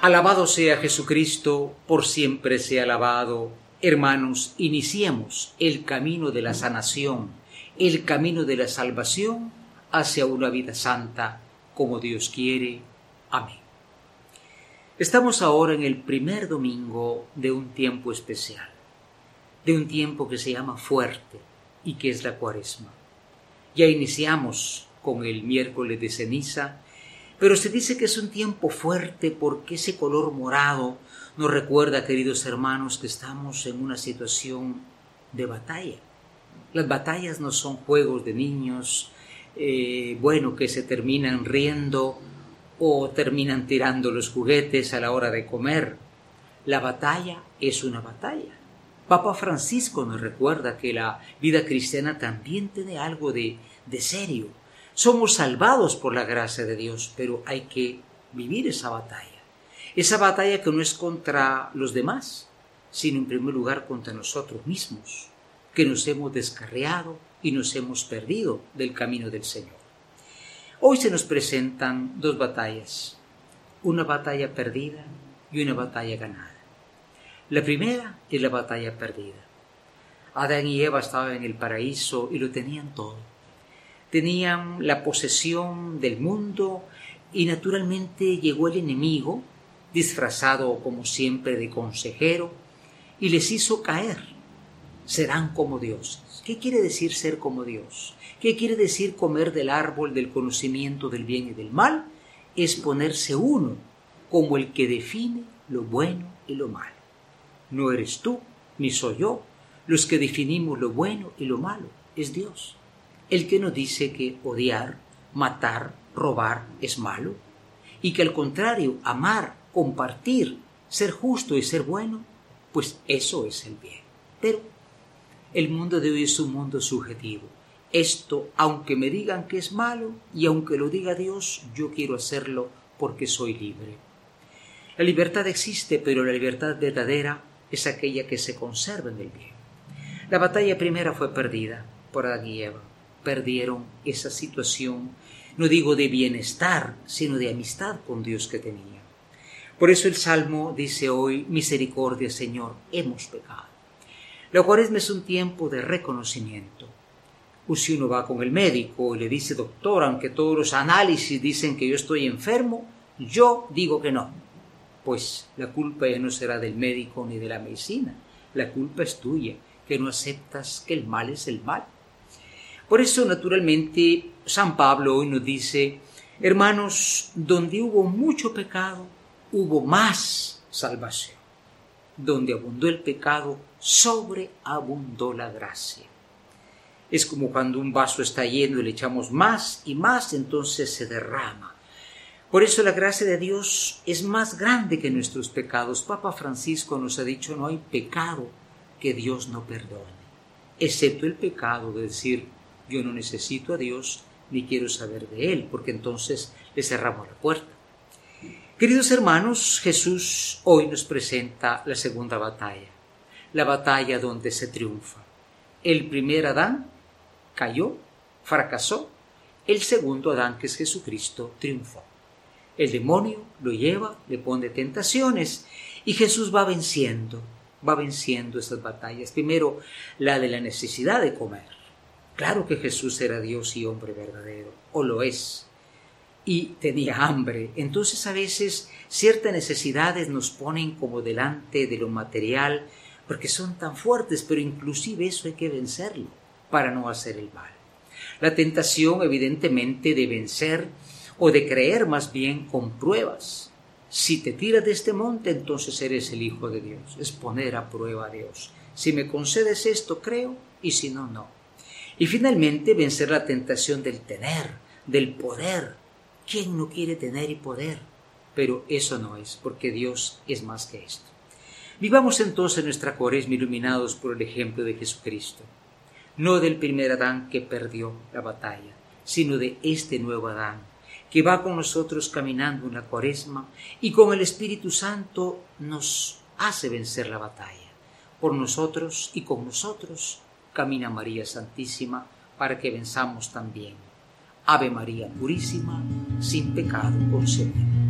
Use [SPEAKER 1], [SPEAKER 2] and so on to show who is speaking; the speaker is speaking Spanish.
[SPEAKER 1] Alabado sea Jesucristo, por siempre sea alabado. Hermanos, iniciemos el camino de la sanación, el camino de la salvación hacia una vida santa como Dios quiere. Amén. Estamos ahora en el primer domingo de un tiempo especial, de un tiempo que se llama fuerte y que es la cuaresma. Ya iniciamos con el miércoles de ceniza pero se dice que es un tiempo fuerte porque ese color morado nos recuerda, queridos hermanos, que estamos en una situación de batalla. Las batallas no son juegos de niños, eh, bueno, que se terminan riendo o terminan tirando los juguetes a la hora de comer. La batalla es una batalla. Papa Francisco nos recuerda que la vida cristiana también tiene algo de, de serio somos salvados por la gracia de Dios, pero hay que vivir esa batalla. Esa batalla que no es contra los demás, sino en primer lugar contra nosotros mismos, que nos hemos descarriado y nos hemos perdido del camino del Señor. Hoy se nos presentan dos batallas, una batalla perdida y una batalla ganada. La primera es la batalla perdida. Adán y Eva estaban en el paraíso y lo tenían todo tenían la posesión del mundo y naturalmente llegó el enemigo, disfrazado como siempre de consejero, y les hizo caer. Serán como dioses. ¿Qué quiere decir ser como Dios? ¿Qué quiere decir comer del árbol del conocimiento del bien y del mal? Es ponerse uno como el que define lo bueno y lo malo. No eres tú, ni soy yo, los que definimos lo bueno y lo malo, es Dios el que nos dice que odiar, matar, robar es malo, y que al contrario, amar, compartir, ser justo y ser bueno, pues eso es el bien. Pero el mundo de hoy es un mundo subjetivo. Esto, aunque me digan que es malo y aunque lo diga Dios, yo quiero hacerlo porque soy libre. La libertad existe, pero la libertad verdadera es aquella que se conserva en el bien. La batalla primera fue perdida por Adán y Eva perdieron esa situación, no digo de bienestar, sino de amistad con Dios que tenían. Por eso el Salmo dice hoy, misericordia Señor, hemos pecado. La cuaresma es un tiempo de reconocimiento. Pues si uno va con el médico y le dice, doctor, aunque todos los análisis dicen que yo estoy enfermo, yo digo que no. Pues la culpa ya no será del médico ni de la medicina, la culpa es tuya, que no aceptas que el mal es el mal por eso, naturalmente, San Pablo hoy nos dice, hermanos, donde hubo mucho pecado, hubo más salvación. Donde abundó el pecado, sobreabundó la gracia. Es como cuando un vaso está lleno y le echamos más y más, entonces se derrama. Por eso la gracia de Dios es más grande que nuestros pecados. Papa Francisco nos ha dicho, no hay pecado que Dios no perdone, excepto el pecado de decir, yo no necesito a Dios ni quiero saber de Él, porque entonces le cerramos la puerta. Queridos hermanos, Jesús hoy nos presenta la segunda batalla, la batalla donde se triunfa. El primer Adán cayó, fracasó, el segundo Adán, que es Jesucristo, triunfó. El demonio lo lleva, le pone tentaciones y Jesús va venciendo, va venciendo estas batallas. Primero, la de la necesidad de comer Claro que Jesús era Dios y hombre verdadero, o lo es, y tenía hambre. Entonces a veces ciertas necesidades nos ponen como delante de lo material, porque son tan fuertes, pero inclusive eso hay que vencerlo para no hacer el mal. La tentación evidentemente de vencer o de creer más bien con pruebas. Si te tiras de este monte, entonces eres el Hijo de Dios. Es poner a prueba a Dios. Si me concedes esto, creo, y si no, no. Y finalmente vencer la tentación del tener, del poder. ¿Quién no quiere tener y poder? Pero eso no es, porque Dios es más que esto. Vivamos entonces nuestra cuaresma iluminados por el ejemplo de Jesucristo, no del primer Adán que perdió la batalla, sino de este nuevo Adán, que va con nosotros caminando en la cuaresma y con el Espíritu Santo nos hace vencer la batalla, por nosotros y con nosotros camina María Santísima para que venzamos también. Ave María Purísima, sin pecado concebida.